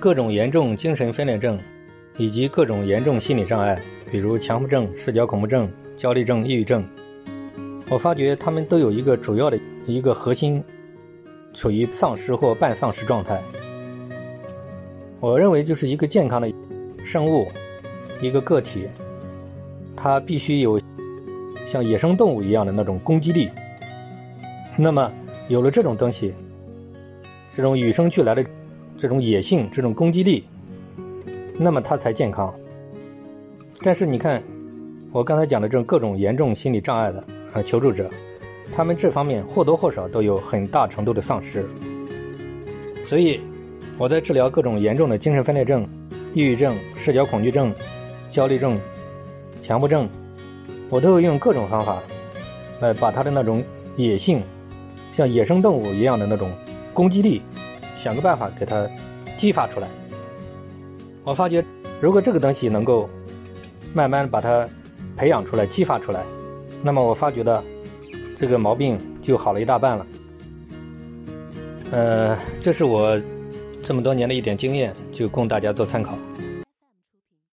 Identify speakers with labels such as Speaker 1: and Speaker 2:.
Speaker 1: 各种严重精神分裂症，以及各种严重心理障碍，比如强迫症、社交恐怖症、焦虑症、抑郁症，我发觉他们都有一个主要的一个核心，处于丧失或半丧失状态。我认为，就是一个健康的生物，一个个体，它必须有像野生动物一样的那种攻击力。那么，有了这种东西，这种与生俱来的这种野性、这种攻击力，那么它才健康。但是你看，我刚才讲的这种各种严重心理障碍的啊求助者，他们这方面或多或少都有很大程度的丧失。所以，我在治疗各种严重的精神分裂症、抑郁症、社交恐惧症、焦虑症、强迫症，我都会用各种方法来把他的那种野性。像野生动物一样的那种攻击力，想个办法给它激发出来。我发觉，如果这个东西能够慢慢把它培养出来、激发出来，那么我发觉的这个毛病就好了一大半了。呃，这是我这么多年的一点经验，就供大家做参考。